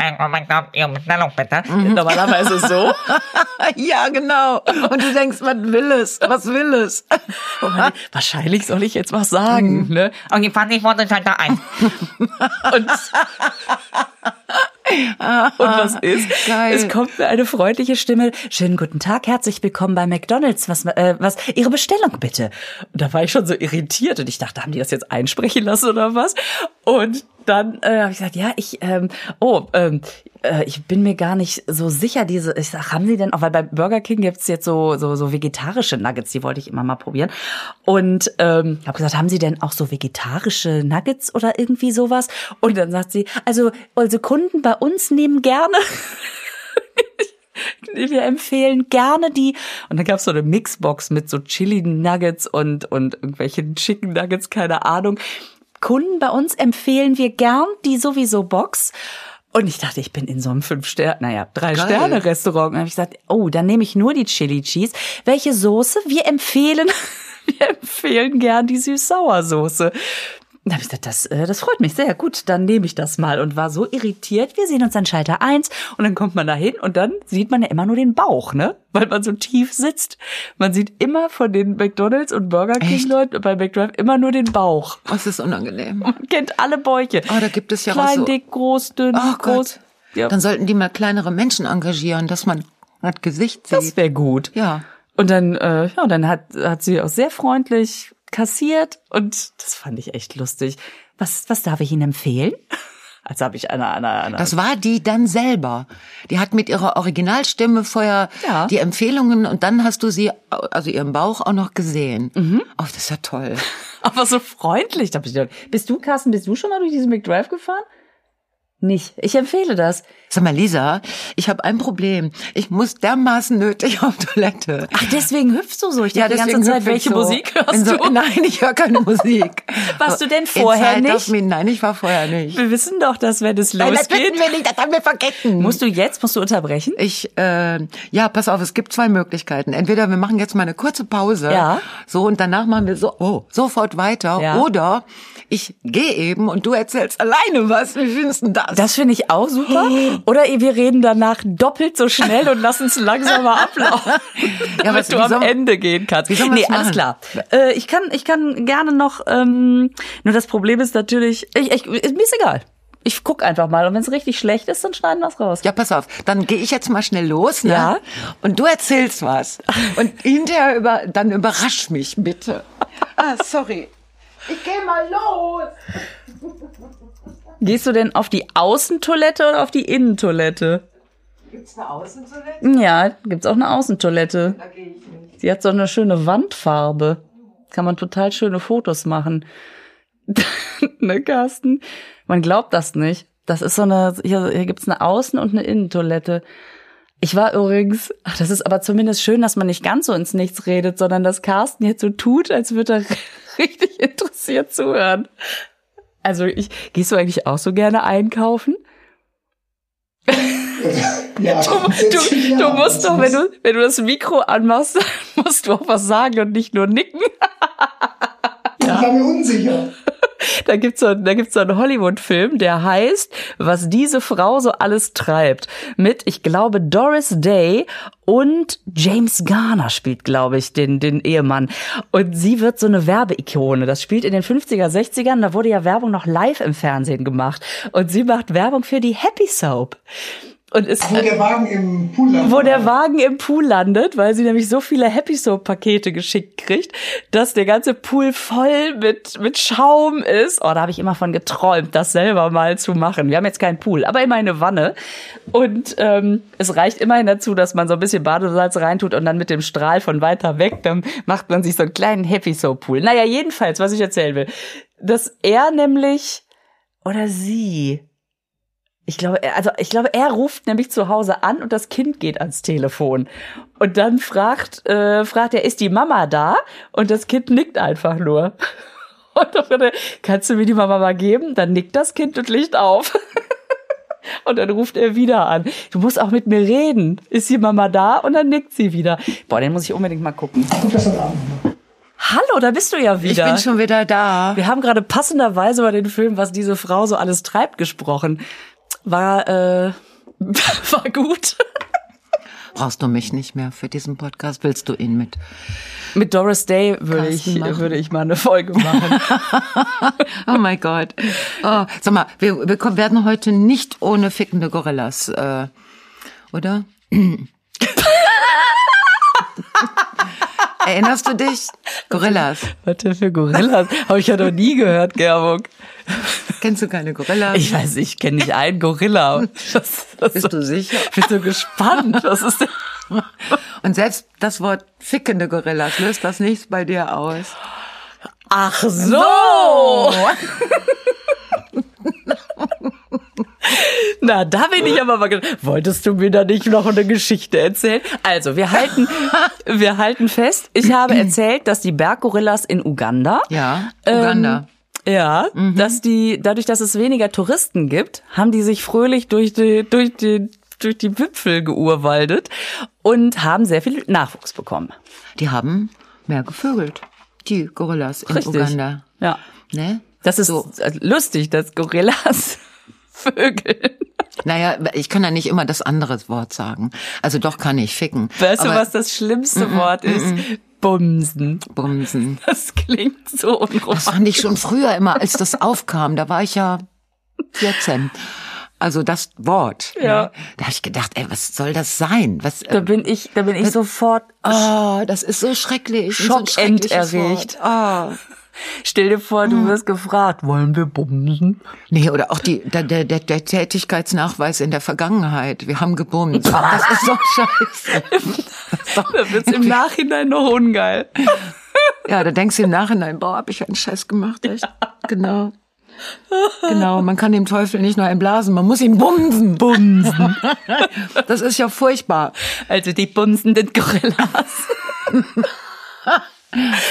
Normalerweise so. [LAUGHS] ja, genau. Und du denkst, was will es? Was will es? [LAUGHS] wahrscheinlich soll ich jetzt was sagen, mhm. ne? Und ich fand, ich halt da ein. und und was [LAUGHS] ist? Geil. Es kommt mir eine freundliche Stimme. Schönen guten Tag, herzlich willkommen bei McDonald's. Was, äh, was, Ihre Bestellung bitte. Und da war ich schon so irritiert und ich dachte, haben die das jetzt einsprechen lassen oder was? Und dann äh, habe ich gesagt, ja, ich, ähm, oh, ähm, äh, ich bin mir gar nicht so sicher, diese, ich sag, haben Sie denn auch, weil bei Burger King gibt's jetzt so, so, so vegetarische Nuggets, die wollte ich immer mal probieren. Und ähm, habe gesagt, haben Sie denn auch so vegetarische Nuggets oder irgendwie sowas? Und dann sagt sie, also, also Kunden bei uns nehmen gerne. [LAUGHS] wir empfehlen gerne die. Und dann gab's so eine Mixbox mit so Chili Nuggets und, und irgendwelchen Chicken Nuggets, keine Ahnung. Kunden bei uns empfehlen wir gern die sowieso Box. Und ich dachte, ich bin in so einem Fünf-Sterne, naja, Drei-Sterne-Restaurant. Und habe ich gesagt, oh, dann nehme ich nur die Chili Cheese. Welche Soße? Wir empfehlen, [LAUGHS] wir empfehlen gern die Süß-Sauer-Soße. Da habe ich gesagt, das, äh, das freut mich sehr. Gut, dann nehme ich das mal und war so irritiert. Wir sehen uns an Schalter 1 und dann kommt man da hin und dann sieht man ja immer nur den Bauch, ne? Weil man so tief sitzt. Man sieht immer von den McDonalds und Burger King Leuten bei McDrive immer nur den Bauch. Oh, das ist unangenehm. [LAUGHS] Man kennt alle Bäuche. Oh, da gibt es ja Klein, auch so. dick, groß, dünn, oh, groß. Ja. Dann sollten die mal kleinere Menschen engagieren, dass man das Gesicht sieht. Das wäre gut. Ja. Und dann, äh, ja, dann hat, hat sie auch sehr freundlich kassiert und das fand ich echt lustig. Was, was darf ich Ihnen empfehlen? [LAUGHS] Als habe ich eine, eine, eine. Das war die dann selber. Die hat mit ihrer Originalstimme vorher ja. die Empfehlungen und dann hast du sie, also ihren Bauch auch noch gesehen. Mhm. Oh, das ist ja toll. [LAUGHS] Aber so freundlich. Bist du, Carsten, bist du schon mal durch diesen McDrive gefahren? Nicht. Ich empfehle das. Sag mal, Lisa, ich habe ein Problem. Ich muss dermaßen nötig auf Toilette. Ach, deswegen hüpfst du so. Ich ja, die ganze Zeit, welche so. Musik hörst so, du? [LAUGHS] Nein, ich höre keine Musik. Warst du denn vorher nicht? Me, nein, ich war vorher nicht. Wir wissen doch, dass wenn es losgeht... Nein, das wissen wir nicht, das haben wir vergessen. Musst du jetzt, musst du unterbrechen? Ich, äh, ja, pass auf, es gibt zwei Möglichkeiten. Entweder wir machen jetzt mal eine kurze Pause. Ja. So, und danach machen wir so, oh, sofort weiter. Ja. Oder ich gehe eben und du erzählst alleine was. Wie findest du das? Das finde ich auch super. Oder wir reden danach doppelt so schnell und lassen es langsamer ablaufen, [LAUGHS] damit ja, was, du am soll, Ende gehen kannst. Wie soll nee, alles klar. Äh, ich kann, ich kann gerne noch. Ähm, nur das Problem ist natürlich, ich, ich, mir ist egal. Ich guck einfach mal und wenn es richtig schlecht ist, dann schneiden wir es raus. Ja, pass auf. Dann gehe ich jetzt mal schnell los, ne? Ja. Und du erzählst was. Und [LAUGHS] hinterher über, dann überrasch mich bitte. Ah, sorry. Ich geh mal los. Gehst du denn auf die Außentoilette oder auf die Innentoilette? Gibt's eine Außentoilette? Ja, gibt's auch eine Außentoilette. Da gehe ich nicht. Sie hat so eine schöne Wandfarbe. Kann man total schöne Fotos machen. [LAUGHS] ne, Carsten? Man glaubt das nicht. Das ist so eine, hier, hier gibt's eine Außen- und eine Innentoilette. Ich war übrigens, ach, das ist aber zumindest schön, dass man nicht ganz so ins Nichts redet, sondern dass Carsten jetzt so tut, als würde er [LAUGHS] richtig interessiert zuhören. Also ich, gehst du eigentlich auch so gerne einkaufen? ja, [LAUGHS] du, du, du musst doch, wenn du, wenn du das Mikro anmachst, [LAUGHS] musst du auch was sagen und nicht nur nicken. ja. [LAUGHS] Ich war mir unsicher. [LAUGHS] Da gibt's so, da gibt's so einen Hollywood-Film, der heißt, was diese Frau so alles treibt. Mit, ich glaube, Doris Day und James Garner spielt, glaube ich, den, den Ehemann. Und sie wird so eine Werbeikone. Das spielt in den 50er, 60ern. Da wurde ja Werbung noch live im Fernsehen gemacht. Und sie macht Werbung für die Happy Soap. Und ist, wo der Wagen im Pool landet. Wo der Wagen im Pool landet, weil sie nämlich so viele Happy Soap Pakete geschickt kriegt, dass der ganze Pool voll mit, mit Schaum ist. Oh, da habe ich immer von geträumt, das selber mal zu machen. Wir haben jetzt keinen Pool, aber immer eine Wanne. Und ähm, es reicht immerhin dazu, dass man so ein bisschen Badesalz reintut und dann mit dem Strahl von weiter weg, dann macht man sich so einen kleinen Happy Soap Pool. Naja, jedenfalls, was ich erzählen will. Dass er nämlich, oder sie, ich glaube, also ich glaube, er ruft nämlich zu Hause an und das Kind geht ans Telefon. Und dann fragt, äh, fragt er, ist die Mama da? Und das Kind nickt einfach nur. [LAUGHS] Und dann fragt er, kannst du mir die Mama mal geben? Dann nickt das Kind und Licht auf. [LAUGHS] Und dann ruft er wieder an. Du musst auch mit mir reden. Ist die Mama da? Und dann nickt sie wieder. Boah, den muss ich unbedingt mal gucken. Hallo, da bist du ja wieder. Ich bin schon wieder da. Wir haben gerade passenderweise über den Film, was diese Frau so alles treibt, gesprochen war, äh, [LAUGHS] war gut. Brauchst du mich nicht mehr für diesen Podcast? Willst du ihn mit? Mit Doris Day würde ich, würde ich mal eine Folge machen. [LAUGHS] oh mein Gott. Oh, sag mal, wir, wir werden heute nicht ohne fickende Gorillas, äh, oder? Erinnerst du dich? Gorillas. [LAUGHS] Was denn für Gorillas? Habe ich ja noch nie gehört, Gerburg. Kennst du keine Gorillas? Ich weiß, ich kenne nicht einen Gorilla. Das, das Bist du sicher? Ich bin so gespannt. Was ist denn? Und selbst das Wort fickende Gorillas löst das nichts bei dir aus. Ach so! [LAUGHS] Na, da bin ich aber mal. Wolltest du mir da nicht noch eine Geschichte erzählen? Also, wir halten, wir halten fest. Ich habe erzählt, dass die Berggorillas in Uganda. Ja, Uganda. Ähm, ja, mhm. dass die, dadurch, dass es weniger Touristen gibt, haben die sich fröhlich durch die, durch die, durch die Wipfel geurwaldet und haben sehr viel Nachwuchs bekommen. Die haben mehr gevögelt. Die Gorillas in Richtig. Uganda. Ja. Ne? Das ist so. lustig, dass Gorillas [LAUGHS] vögeln. Naja, ich kann ja nicht immer das andere Wort sagen. Also doch kann ich ficken. Weißt du, was das schlimmste mm -mm, Wort ist? Mm Bumsen. Bumsen. Das klingt so unromantisch. Das fand ich schon früher immer, als das aufkam. Da war ich ja 14. Also das Wort. Ja. Ne? Da habe ich gedacht, ey, was soll das sein? Was, da bin ich, da bin ich das, sofort. Oh, das ist so schrecklich. Schockenterregt. So oh. Stell dir vor, du wirst gefragt, wollen wir bumsen? Nee, oder auch die, der, der, der Tätigkeitsnachweis in der Vergangenheit. Wir haben gebumst. [LAUGHS] Das ist so scheiße. [LAUGHS] da wird's im Nachhinein noch ungeil. [LAUGHS] Ja, da denkst du im Nachhinein, boah, hab ich einen Scheiß gemacht, echt. Genau. Genau, man kann dem Teufel nicht nur einblasen, man muss ihn bumsen. Bumsen. Das ist ja furchtbar. Also die bumsenden Gorillas.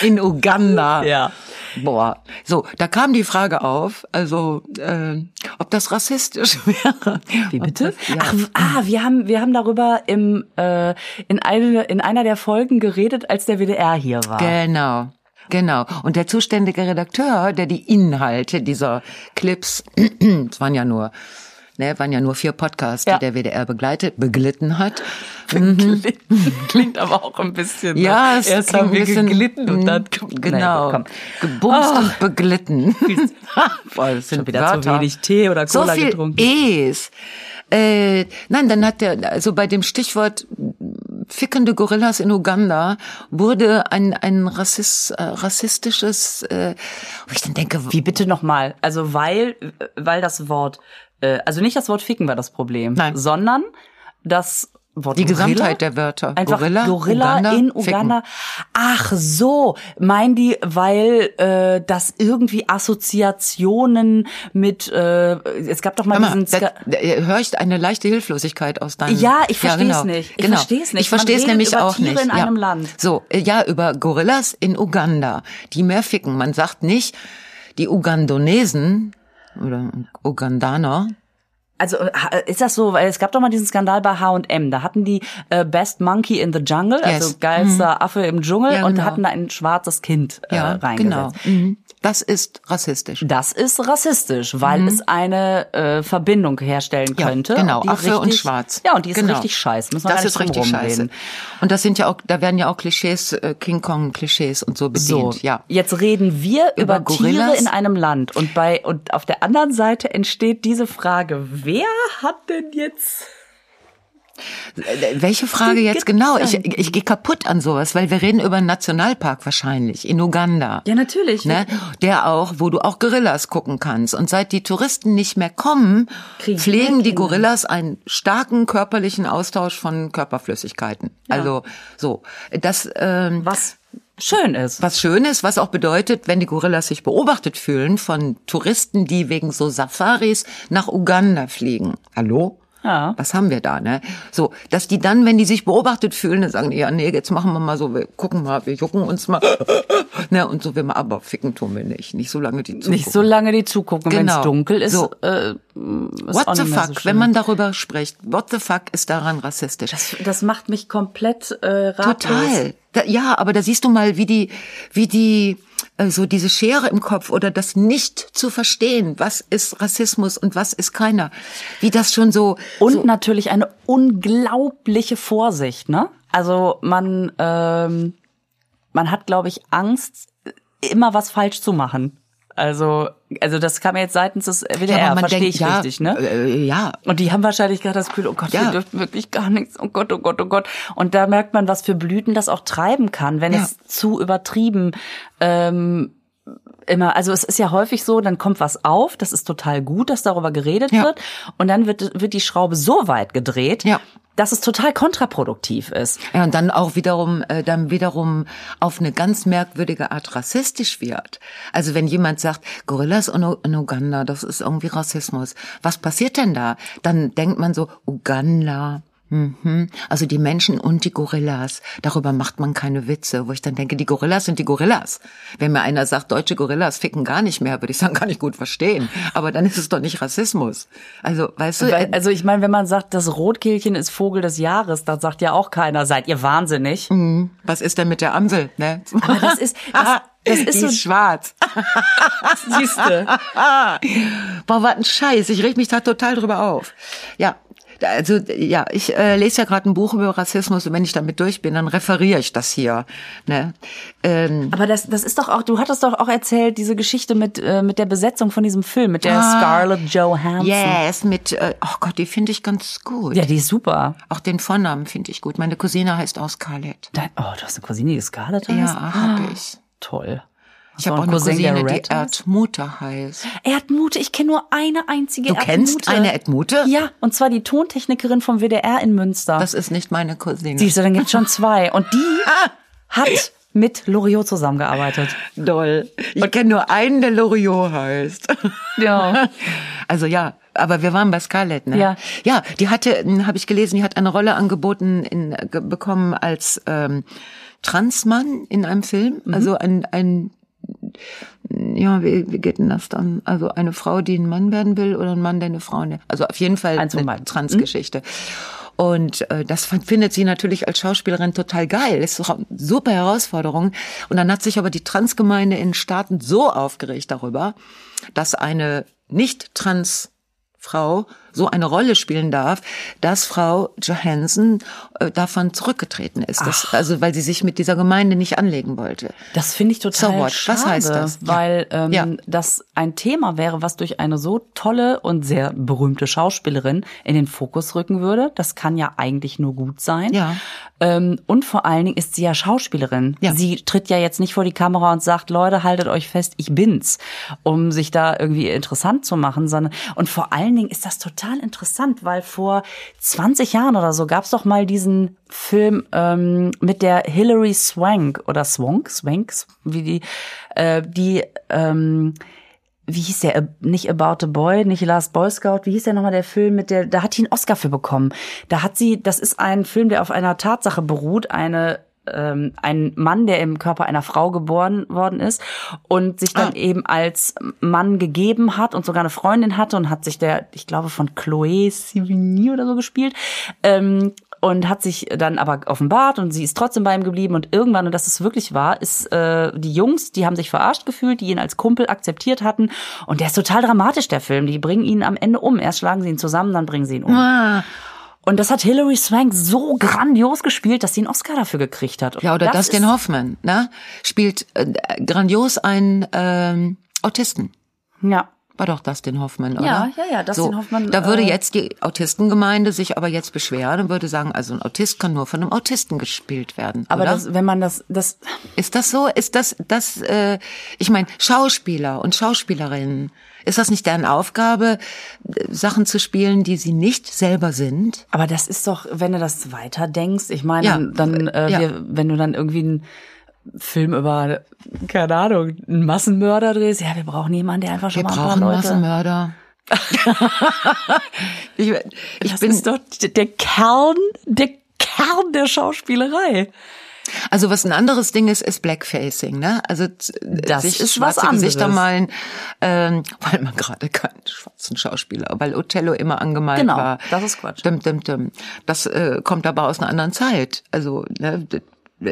In Uganda. Ja. Boah, so, da kam die Frage auf, also äh, ob das rassistisch [LAUGHS] wäre. Wie bitte? Das, ja. Ach, ah, wir haben wir haben darüber im äh, in eine in einer der Folgen geredet, als der WDR hier war. Genau. Genau. Und der zuständige Redakteur, der die Inhalte dieser Clips, [CLEARS THROAT] es waren ja nur ne, waren ja nur vier Podcasts, ja. die der WDR begleitet, beglitten hat. [LAUGHS] Mhm. Klingt aber auch ein bisschen. Ja, es erst haben wir bisschen, geglitten und dann genau nein, gebumst oh. und beglitten. [LAUGHS] Boah, das [LAUGHS] sind wieder Wörter. zu wenig Tee oder Cola so viel getrunken. E's. Äh, nein, dann hat der, also bei dem Stichwort fickende Gorillas in Uganda wurde ein, ein Rassist, äh, rassistisches, äh, wo ich dann denke, wie bitte nochmal? Also weil, weil das Wort äh, also nicht das Wort ficken war das Problem, Nein. sondern das Wort Die Gorilla? Gesamtheit der Wörter. Einfach Gorilla, Gorilla, Uganda, in ficken. Uganda. Ach so, meinen die, weil äh, das irgendwie Assoziationen mit, äh, es gab doch mal Hör mal, diesen... Ska da höre ich eine leichte Hilflosigkeit aus deinem... Ja, ich versteh's genau. nicht. Ich genau. versteh's nicht. Ich verstehe es nämlich auch Tiere nicht. in ja. einem Land. So, ja, über Gorillas in Uganda, die mehr ficken. Man sagt nicht, die Ugandonesen oder Ugandaner, Also äh, ist das so, weil es gab doch mal diesen Skandal bei H&M, da hatten die äh, Best Monkey in the Jungle, also Yes. geilster Affe im Dschungel Ja, und genau. hatten da ein schwarzes Kind äh, ja, reingesetzt. genau. Mhm. Das ist rassistisch. Das ist rassistisch, weil es eine äh, Verbindung herstellen Mhm. Ja, könnte. genau, Affe und richtig, Schwarz. Ja, und die ist Genau. richtig scheiße. Müssen wir Das ist richtig scheiße. Und das sind ja auch, da werden ja auch Klischees, äh, King Kong Klischees und so bedient. So, ja. jetzt reden wir über, Über Tiere in einem Land und bei und auf der anderen Seite entsteht diese Frage: Wer hat denn jetzt? Äh, Welche Frage jetzt genau? Ich, ich, gehe kaputt an sowas, weil wir reden über einen Nationalpark wahrscheinlich in Uganda. Ja, natürlich. Ne? Der auch, wo du auch Gorillas gucken kannst. Und seit die Touristen nicht mehr kommen, Kriegen pflegen die. Gorillas einen starken körperlichen Austausch von Körperflüssigkeiten. Also so, das ähm, Was schön ist. was schön ist, was auch bedeutet, wenn die Gorillas sich beobachtet fühlen von Touristen, die wegen so Safaris nach Uganda fliegen. Hallo? Ja. Was haben wir da, ne? So, dass die dann, wenn die sich beobachtet fühlen, dann sagen die, ja, nee, jetzt machen wir mal so, wir gucken mal, wir jucken uns mal, [LAUGHS] ne, und so, wir mal, aber ficken tun wir nicht, nicht so lange die zugucken. Nicht so lange die zugucken, wenn es Genau. dunkel ist. So. Äh, ist What the fuck, so wenn man darüber spricht, what the fuck ist daran rassistisch? das, das macht mich komplett äh, ratlos. Total. Da, ja, aber da siehst du mal, wie die, wie die, äh, so diese Schere im Kopf oder das nicht zu verstehen, was ist Rassismus und was ist keiner, wie das schon so, Und so natürlich eine unglaubliche Vorsicht, ne? Also man, ähm, man hat, glaube ich, Angst, immer was falsch zu machen. Also, also das kam jetzt seitens des WDR, man verstehe denkt, ich ja, richtig, ne? Äh, ja, Und die haben wahrscheinlich gerade das Gefühl, oh Gott, Ja. wir dürfen wirklich gar nichts, oh Gott, oh Gott, oh Gott. Und da merkt man, was für Blüten das auch treiben kann, wenn Ja. es zu übertrieben ähm, immer, also es ist ja häufig so, dann kommt was auf, das ist total gut, dass darüber geredet Ja. wird und dann wird, wird die Schraube so weit gedreht, Ja. dass es total kontraproduktiv ist. Ja, und dann auch wiederum, äh, dann wiederum auf eine ganz merkwürdige Art rassistisch wird. Also wenn jemand sagt, Gorillas in, in Uganda, das ist irgendwie Rassismus. Was passiert denn da? Dann denkt man so, Uganda. Mhm. Also die Menschen und die Gorillas, darüber macht man keine Witze, wo ich dann denke, die Gorillas sind die Gorillas. Wenn mir einer sagt, deutsche Gorillas ficken gar nicht mehr, würde ich sagen, [LAUGHS] kann ich gut verstehen. Aber dann ist es doch nicht Rassismus. Also, weißt du, Weil, also ich meine, wenn man sagt, das Rotkehlchen ist Vogel des Jahres, dann sagt ja auch keiner, seid ihr wahnsinnig. was ist denn mit der Amsel? Ne? Aber das ist, [LAUGHS] das, das ist die so, ist schwarz. [LAUGHS] siehste. Boah, was ein Scheiß. Ich reg mich da total drüber auf. Ja. Also ja, ich äh, lese ja gerade ein Buch über Rassismus und wenn ich damit durch bin, dann referiere ich das hier. Ne? Ähm, Aber das, das ist doch auch, du hattest doch auch erzählt, diese Geschichte mit, äh, mit der Besetzung von diesem Film, mit der Ah. Scarlett Johansson. yes, mit, äh, oh Gott, die finde ich ganz gut. Ja, die ist super. Auch den Vornamen finde ich gut. Meine Cousine heißt auch Scarlett. Dein, oh, du hast eine Cousine, die Scarlett heißt? Ja, hab ich. Toll. Ich habe auch eine Cousin, Cousine, die? Erdmute heißt. Erdmute, ich kenne nur eine einzige Du Erdmute. kennst eine Erdmute? Ja, und zwar die Tontechnikerin vom WDR in Münster. Das ist nicht meine Cousine. Siehst du, dann gibt's schon zwei. Und die [LAUGHS] hat mit Loriot zusammengearbeitet. Doll. Ich kenne nur einen, der Loriot heißt. Ja. [LAUGHS] Also ja, aber wir waren bei Scarlett, ne? Ja. Ja, die hatte, habe ich gelesen, die hat eine Rolle angeboten in, bekommen als ähm, Transmann in einem Film. Mhm. Also ein, ein ja, wie, wie geht denn das dann? Also eine Frau, die ein Mann werden will oder ein Mann, der eine Frau, ne? Also auf jeden Fall von eine. Transgeschichte. Und äh, das findet sie natürlich als Schauspielerin total geil. Ist doch eine super Herausforderung. Und dann hat sich aber die Transgemeinde in den Staaten so aufgeregt darüber, dass eine nicht trans Frau so eine Rolle spielen darf, dass Frau Johansson äh, davon zurückgetreten ist. Das, also weil sie sich mit dieser Gemeinde nicht anlegen wollte. Das finde ich total So what? schade, Was heißt das? Weil ähm, Ja. das ein Thema wäre, was durch eine so tolle und sehr berühmte Schauspielerin in den Fokus rücken würde. Das kann ja eigentlich nur gut sein. Ja. Ähm, und vor allen Dingen ist sie ja Schauspielerin. Ja. Sie tritt ja jetzt nicht vor die Kamera und sagt, Leute, haltet euch fest, ich bin's, um sich da irgendwie interessant zu machen, sondern und vor allen Dingen ist das total total interessant, weil vor 20 Jahren oder so gab's doch mal diesen Film ähm, mit der Hilary Swank oder Swank, Swank, wie die, äh, die ähm, wie hieß der, nicht About a Boy, nicht Last Boy Scout, wie hieß der nochmal der Film mit der, da hat die einen Oscar für bekommen. Da hat sie, das ist ein Film, der auf einer Tatsache beruht, eine ähm, ein Mann, der im Körper einer Frau geboren worden ist und sich dann ah. eben als Mann gegeben hat und sogar eine Freundin hatte und hat sich der, ich glaube, von Chloé Sevigny oder so gespielt, ähm, und hat sich dann aber offenbart und sie ist trotzdem bei ihm geblieben und irgendwann, und das ist wirklich wahr, ist äh, die Jungs, die haben sich verarscht gefühlt, die ihn als Kumpel akzeptiert hatten und der ist total dramatisch, der Film. Die bringen ihn am Ende um. Erst schlagen sie ihn zusammen, dann bringen sie ihn um. Ah. Und das hat Hilary Swank so grandios gespielt, dass sie einen Oscar dafür gekriegt hat. ja, oder das Dustin Hoffman, ne? Spielt äh, grandios einen ähm, Autisten. Ja. War doch Dustin Hoffmann, oder? Ja, ja, ja, Dustin so, Hoffmann. Da würde äh, jetzt die Autistengemeinde sich aber jetzt beschweren und würde sagen, also ein Autist kann nur von einem Autisten gespielt werden. Aber oder? Das, wenn man das, das ist das so? Ist das das? Äh, ich meine, Schauspieler und Schauspielerinnen. Ist das nicht deren Aufgabe, Sachen zu spielen, die sie nicht selber sind? Aber das ist doch, wenn du das weiter denkst, ich meine, ja, dann, äh, ja. wir, wenn du dann irgendwie ein Film über, keine Ahnung, einen Massenmörder drehst, ja, wir brauchen jemanden, der einfach schon wir mal ein paar Leute... Massenmörder. [LAUGHS] ich, ich das bin ist doch der Kern, der Kern der Schauspielerei. Also was ein anderes Ding ist, ist Blackfacing, ne? Also das sich ist schwarze was anderes. Gesichter malen, ähm, [LAUGHS] weil man gerade keinen schwarzen Schauspieler, weil Othello immer angemalt genau, war. Genau, das ist Quatsch. Dim, dim, dim. Das äh, kommt aber aus einer anderen Zeit. Also ne,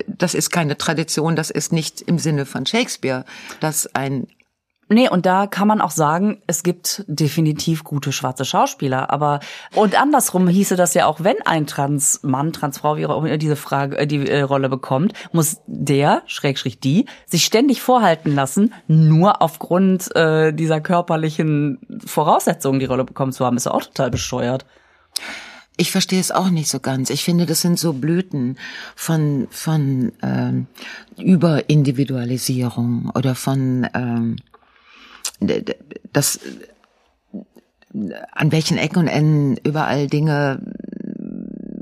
das ist keine Tradition, das ist nicht im Sinne von Shakespeare, dass ein Nee, und da kann man auch sagen, es gibt definitiv gute schwarze Schauspieler, aber und andersrum hieße das ja auch, wenn ein Transmann, Transfrau, wie auch immer diese Frage, äh, die äh, Rolle bekommt, muss der, Schrägstrich die, sich ständig vorhalten lassen, nur aufgrund äh, dieser körperlichen Voraussetzungen die Rolle bekommen zu haben, ist ja auch total bescheuert. Ich verstehe es auch nicht so ganz. Ich finde, das sind so Blüten von von ähm, Überindividualisierung oder von ähm, das an welchen Ecken und Enden überall Dinge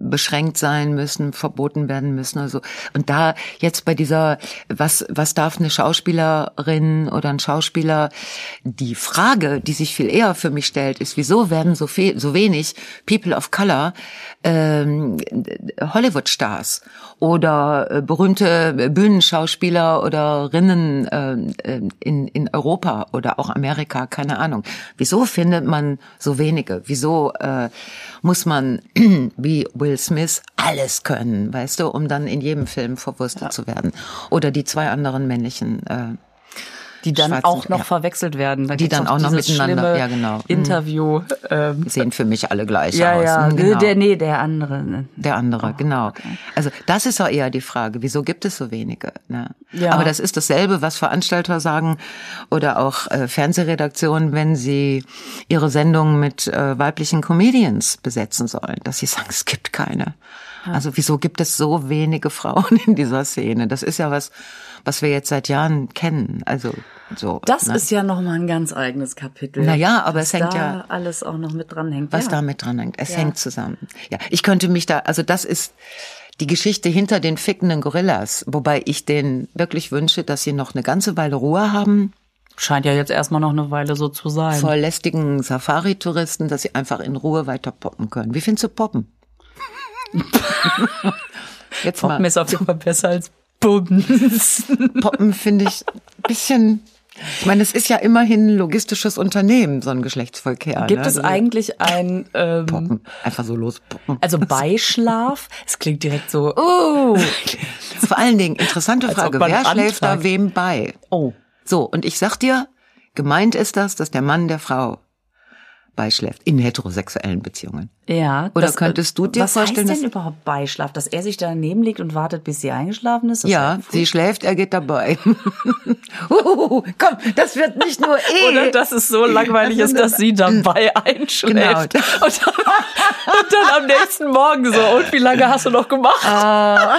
beschränkt sein müssen, verboten werden müssen oder so. Und da jetzt bei dieser, was, was darf eine Schauspielerin oder ein Schauspieler, die Frage, die sich viel eher für mich stellt, ist, wieso werden so viel, so wenig People of Color ähm, Hollywood-Stars oder äh, berühmte Bühnenschauspieler oder Rinnen äh, in, in Europa oder auch Amerika, keine Ahnung. Wieso findet man so wenige? Wieso äh, muss man [CLEARS THROAT] wie Will Smith alles können, weißt du, um dann in jedem Film verwurstet ja. zu werden? Oder die zwei anderen männlichen äh, die dann Schwarzen, auch noch ja. verwechselt werden. Da die dann auch noch miteinander, ja genau. Mhm. Interview. Ähm. Sehen für mich alle gleich ja, aus. Ja, mhm, genau. der, nee, der andere. Ne? Der andere, oh, genau. Okay. Also das ist auch eher die Frage, wieso gibt es so wenige? Ne? Ja. Aber das ist dasselbe, was Veranstalter sagen oder auch äh, Fernsehredaktionen, wenn sie ihre Sendungen mit äh, weiblichen Comedians besetzen sollen, dass sie sagen, es gibt keine. Also wieso gibt es so wenige Frauen in dieser Szene? Das ist ja was, was wir jetzt seit Jahren kennen. Also so. Das ne? ist ja noch mal ein ganz eigenes Kapitel. Naja, aber es hängt ja alles auch noch mit dranhängt. Was ja. da mit dranhängt. Es ja. hängt zusammen. Ja, ich könnte mich da, also das ist die Geschichte hinter den fickenden Gorillas, wobei ich denen wirklich wünsche, dass sie noch eine ganze Weile Ruhe haben. Scheint ja jetzt erstmal noch eine Weile so zu sein. Vor lästigen Safari-Touristen, dass sie einfach in Ruhe weiter poppen können. Wie findest du Poppen? [LAUGHS] jetzt Poppen mal. ist auf jeden Fall besser als Poppen. [LAUGHS] Poppen finde ich ein bisschen. Ich meine, es ist ja immerhin ein logistisches Unternehmen, so ein Geschlechtsverkehr. Gibt ne? es eigentlich ein ähm, Poppen. Einfach so los poppen. Also Beischlaf? Es klingt direkt so. Oh. [LAUGHS] Vor allen Dingen interessante Frage: Wer schläft da wem bei? Oh. So und ich sag dir, gemeint ist das, dass der Mann der Frau beischläft in heterosexuellen Beziehungen. Ja. Oder das, äh, könntest du dir was vorstellen, was heißt denn überhaupt Beischlaf, dass er sich daneben legt und wartet, bis sie eingeschlafen ist? ja, sie schläft, er geht dabei. [LAUGHS] uh, komm, das wird nicht nur [LAUGHS] eh. Oder dass es so langweilig ist, dass sie dabei [LAUGHS] einschläft. Genau. Und, dann, und dann am nächsten Morgen so, und wie lange hast du noch gemacht? Ah.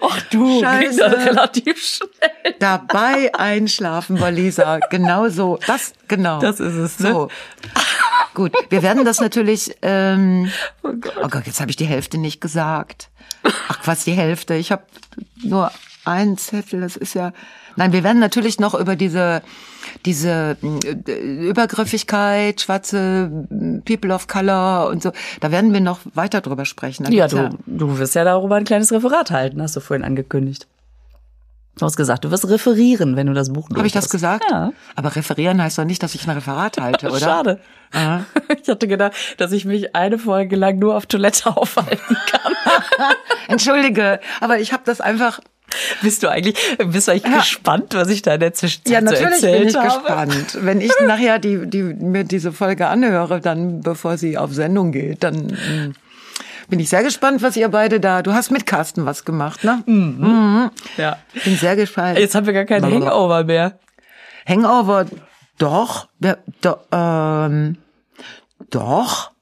Ach du, Scheiße. das relativ schnell. Dabei einschlafen, Walisa. Genau so. Das, genau Genau. Das ist es, ne? So. [LAUGHS] Gut, wir werden das natürlich. Ähm, Oh Gott. oh Gott, jetzt habe ich die Hälfte nicht gesagt. Ach, was die Hälfte? Ich habe nur einen Zettel. Das ist ja. Nein, wir werden natürlich noch über diese diese äh, Übergriffigkeit, schwarze People of Color und so. Da werden wir noch weiter drüber sprechen. Ja, du, du wirst ja darüber ein kleines Referat halten, hast du vorhin angekündigt. Du hast gesagt, du wirst referieren, wenn du das Buch Habe ich das gesagt? Ja. Aber referieren heißt doch nicht, dass ich ein Referat halte, oder? Schade. [LAUGHS] Ich hatte gedacht, dass ich mich eine Folge lang nur auf Toilette [LAUGHS] aufhalten kann. [LAUGHS] Entschuldige, aber ich habe das einfach. Bist du eigentlich, bist du eigentlich Ja. gespannt, was ich da in der Zwischenzeit Ja, so natürlich erzählt bin ich habe? gespannt. Wenn ich nachher die, die mir diese Folge anhöre, dann bevor sie auf Sendung geht, dann mm, bin ich sehr gespannt, was ihr beide da. Du hast mit Carsten was gemacht, ne? Ja. Bin sehr gespannt. Jetzt haben wir gar keinen. Hangover mehr. Hangover, doch, wir, do, ähm, doch.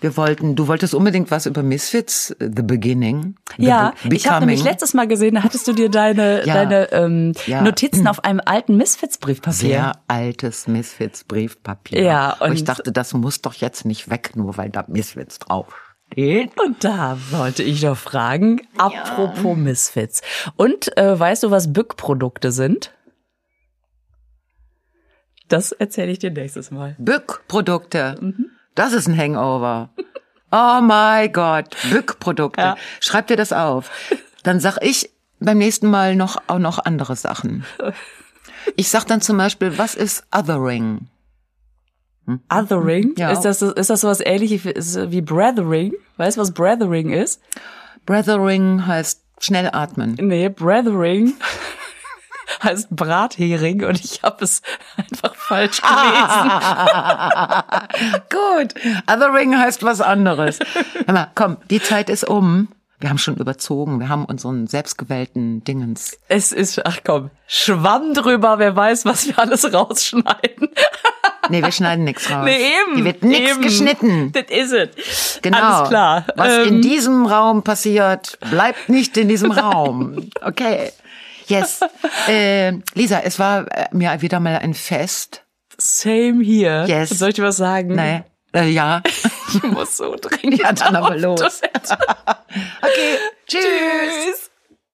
Wir wollten, du wolltest unbedingt was über Misfits, äh, The Beginning. The Ja, Be- ich habe nämlich letztes Mal gesehen, da hattest du dir deine, Ja. deine ähm, Ja. Notizen auf einem alten Misfits-Briefpapier. sehr altes Misfits Briefpapier. Ja, ich und- dachte, das muss doch jetzt nicht weg, nur weil da Misfits drauf. Und da wollte ich noch fragen, apropos Misfits. Und äh, weißt du, was Bückprodukte sind? Das erzähle ich dir nächstes Mal. Bückprodukte. Mhm. Das ist ein Hangover. Oh my Gott, Bückprodukte. Ja. Schreib dir das auf. Dann sag ich beim nächsten Mal noch auch noch andere Sachen. [LAUGHS] Ich sag dann zum Beispiel, was ist Othering? Othering? Ja. Ist das ist das sowas ähnliches wie Brethering? Weißt du, was Brethering ist? Brethering heißt schnell atmen. Nee, Brethering [LAUGHS] heißt Brathering und ich habe es einfach falsch gelesen. [LAUGHS] Gut. Othering heißt was anderes. Hör mal, komm, die Zeit ist um. Wir haben schon überzogen. Wir haben unseren selbstgewählten Dingens. Es ist, ach komm, Schwamm drüber, wer weiß, was wir alles rausschneiden. [LAUGHS] Nee, wir schneiden nichts raus. Nee, eben. Hier wird nichts geschnitten. Das ist es. Genau. Alles klar. Was Ähm, in diesem Raum passiert, bleibt nicht in diesem Raum. Okay. Yes. [LAUGHS] Äh, Lisa, es war äh, mir wieder mal ein Fest. Same hier. Yes. Soll ich dir was sagen? Nee. Äh, ja. [LAUGHS] Ich muss so dringend [LAUGHS] Ja, dann aber los. Okay. Tschüss. Tschüss.